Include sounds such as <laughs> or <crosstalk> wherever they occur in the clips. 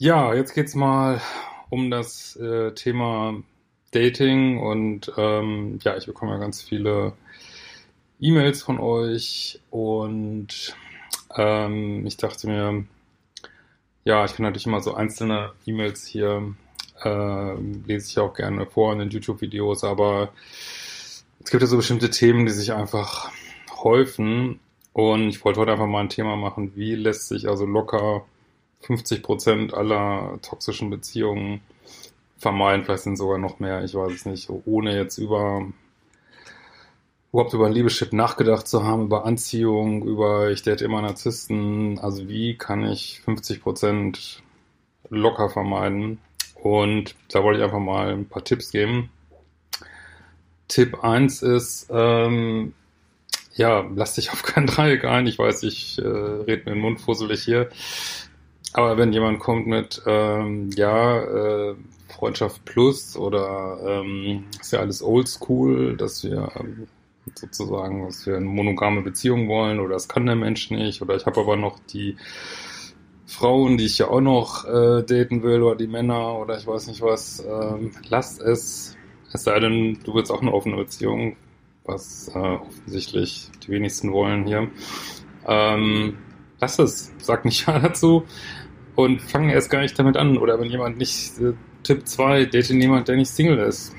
Ja, jetzt geht's mal um das äh, Thema Dating und ähm, ja, ich bekomme ja ganz viele E-Mails von euch und ähm, ich dachte mir, ja, ich kann natürlich immer so einzelne E-Mails hier, äh, lese ich auch gerne vor in den YouTube-Videos, aber es gibt ja so bestimmte Themen, die sich einfach häufen und ich wollte heute einfach mal ein Thema machen, wie lässt sich also locker 50 Prozent aller toxischen Beziehungen vermeiden, vielleicht sind sogar noch mehr, ich weiß es nicht, ohne jetzt über überhaupt über ein Liebeschip nachgedacht zu haben, über Anziehung, über ich date immer Narzissten, also wie kann ich 50 Prozent locker vermeiden? Und da wollte ich einfach mal ein paar Tipps geben. Tipp 1 ist, ähm, ja, lass dich auf kein Dreieck ein. Ich weiß, ich äh, rede mir den Mund fusselig hier. Aber wenn jemand kommt mit, ähm, ja, äh, Freundschaft Plus oder ähm, ist ja alles oldschool, dass wir ähm, sozusagen, dass wir eine monogame Beziehung wollen oder das kann der Mensch nicht oder ich habe aber noch die Frauen, die ich ja auch noch äh, daten will oder die Männer oder ich weiß nicht was, ähm, lasst es. Es sei denn, du willst auch eine offene Beziehung, was äh, offensichtlich die wenigsten wollen hier. Ähm, lass es, sag nicht <laughs> ja dazu und fang erst gar nicht damit an. Oder wenn jemand nicht, äh, Tipp 2, date jemand, der nicht Single ist.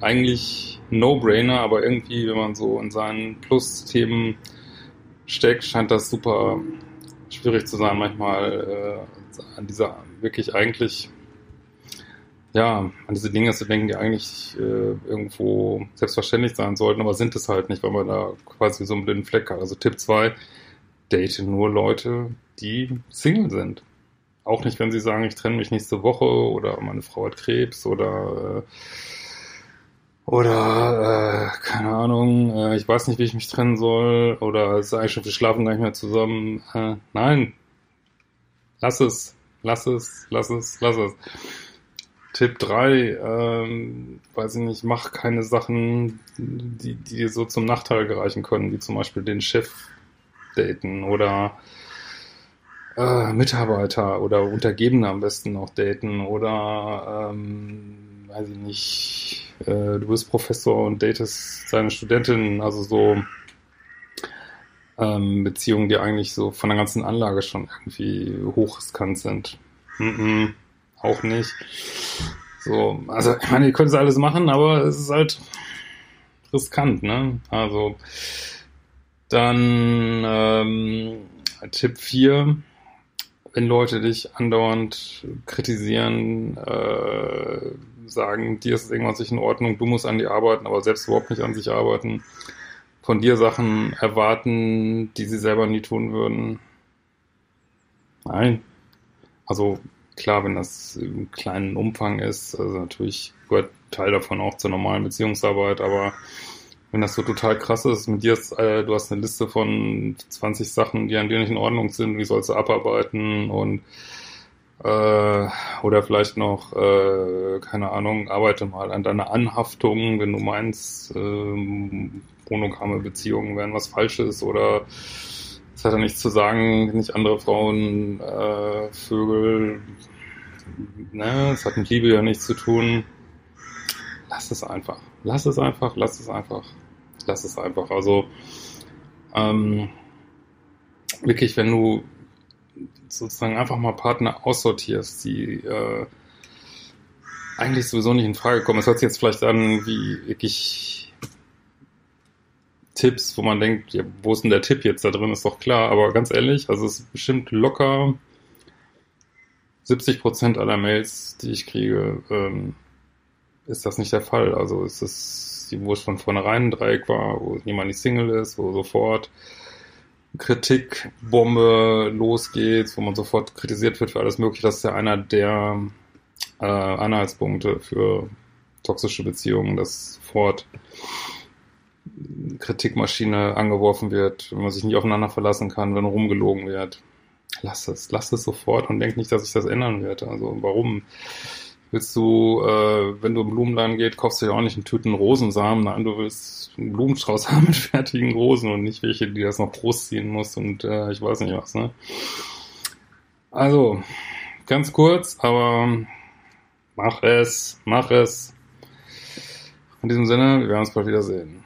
Eigentlich No-Brainer, aber irgendwie, wenn man so in seinen Plus-Themen steckt, scheint das super schwierig zu sein, manchmal äh, an dieser wirklich eigentlich, ja, an diese Dinge zu denken, die eigentlich äh, irgendwo selbstverständlich sein sollten, aber sind es halt nicht, weil man da quasi so einen blinden Fleck hat. Also Tipp 2, date nur Leute, die Single sind. Auch nicht, wenn sie sagen, ich trenne mich nächste Woche oder meine Frau hat Krebs oder äh, oder, äh, keine Ahnung, äh, ich weiß nicht, wie ich mich trennen soll. Oder es ist eigentlich schon, wir schlafen gar nicht mehr zusammen. Äh, nein. Lass es. Lass es. Lass es. Lass es. Tipp 3, ähm, weiß ich nicht, mach keine Sachen, die, die dir so zum Nachteil gereichen können, wie zum Beispiel den Chef daten oder äh, Mitarbeiter oder Untergebene am besten noch daten oder ähm, weiß ich nicht, äh, du bist Professor und datest seine Studentin, also so ähm, Beziehungen, die eigentlich so von der ganzen Anlage schon irgendwie hochriskant sind. Mm -mm, auch nicht. So, also ich meine, ihr könnt es alles machen, aber es ist halt riskant, ne? Also dann ähm, Tipp 4, wenn Leute dich andauernd kritisieren, äh, sagen, dir ist irgendwas nicht in Ordnung, du musst an dir arbeiten, aber selbst überhaupt nicht an sich arbeiten, von dir Sachen erwarten, die sie selber nie tun würden. Nein. Also klar, wenn das im kleinen Umfang ist, also natürlich gehört Teil davon auch zur normalen Beziehungsarbeit, aber wenn das so total krass ist, mit dir ist, äh, du hast eine Liste von 20 Sachen, die an dir nicht in Ordnung sind, wie sollst du abarbeiten und äh, oder vielleicht noch, äh, keine Ahnung, arbeite mal an deiner Anhaftung, wenn du meinst, äh, monogame Beziehungen wären was Falsches oder es hat ja nichts zu sagen, nicht andere Frauen, äh, Vögel, ne, es hat mit Liebe ja nichts zu tun. Lass es einfach. Lass es einfach, lass es einfach, lass es einfach. Also ähm, wirklich, wenn du sozusagen einfach mal Partner aussortierst, die äh, eigentlich sowieso nicht in Frage kommen. Es hört sich jetzt vielleicht an wie wirklich Tipps, wo man denkt, ja, wo ist denn der Tipp jetzt da drin, ist doch klar, aber ganz ehrlich, also es ist bestimmt locker 70 Prozent aller Mails, die ich kriege, ähm, ist das nicht der Fall. Also ist wo es von vornherein ein Dreieck war, wo niemand nicht Single ist, wo sofort Kritikbombe losgeht, wo man sofort kritisiert wird für alles Mögliche. Das ist ja einer der äh, Anhaltspunkte für toxische Beziehungen, dass sofort Kritikmaschine angeworfen wird, wenn man sich nicht aufeinander verlassen kann, wenn rumgelogen wird. Lass es, lass es sofort und denk nicht, dass sich das ändern wird. Also warum? Willst du, äh, wenn du im Blumenladen geht, kaufst du ja auch nicht einen Tüten Rosensamen, nein, du willst einen Blumenstrauß <laughs> haben mit fertigen Rosen und nicht welche, die das noch großziehen muss und äh, ich weiß nicht was, ne? Also, ganz kurz, aber mach es, mach es. In diesem Sinne, wir werden uns bald wiedersehen.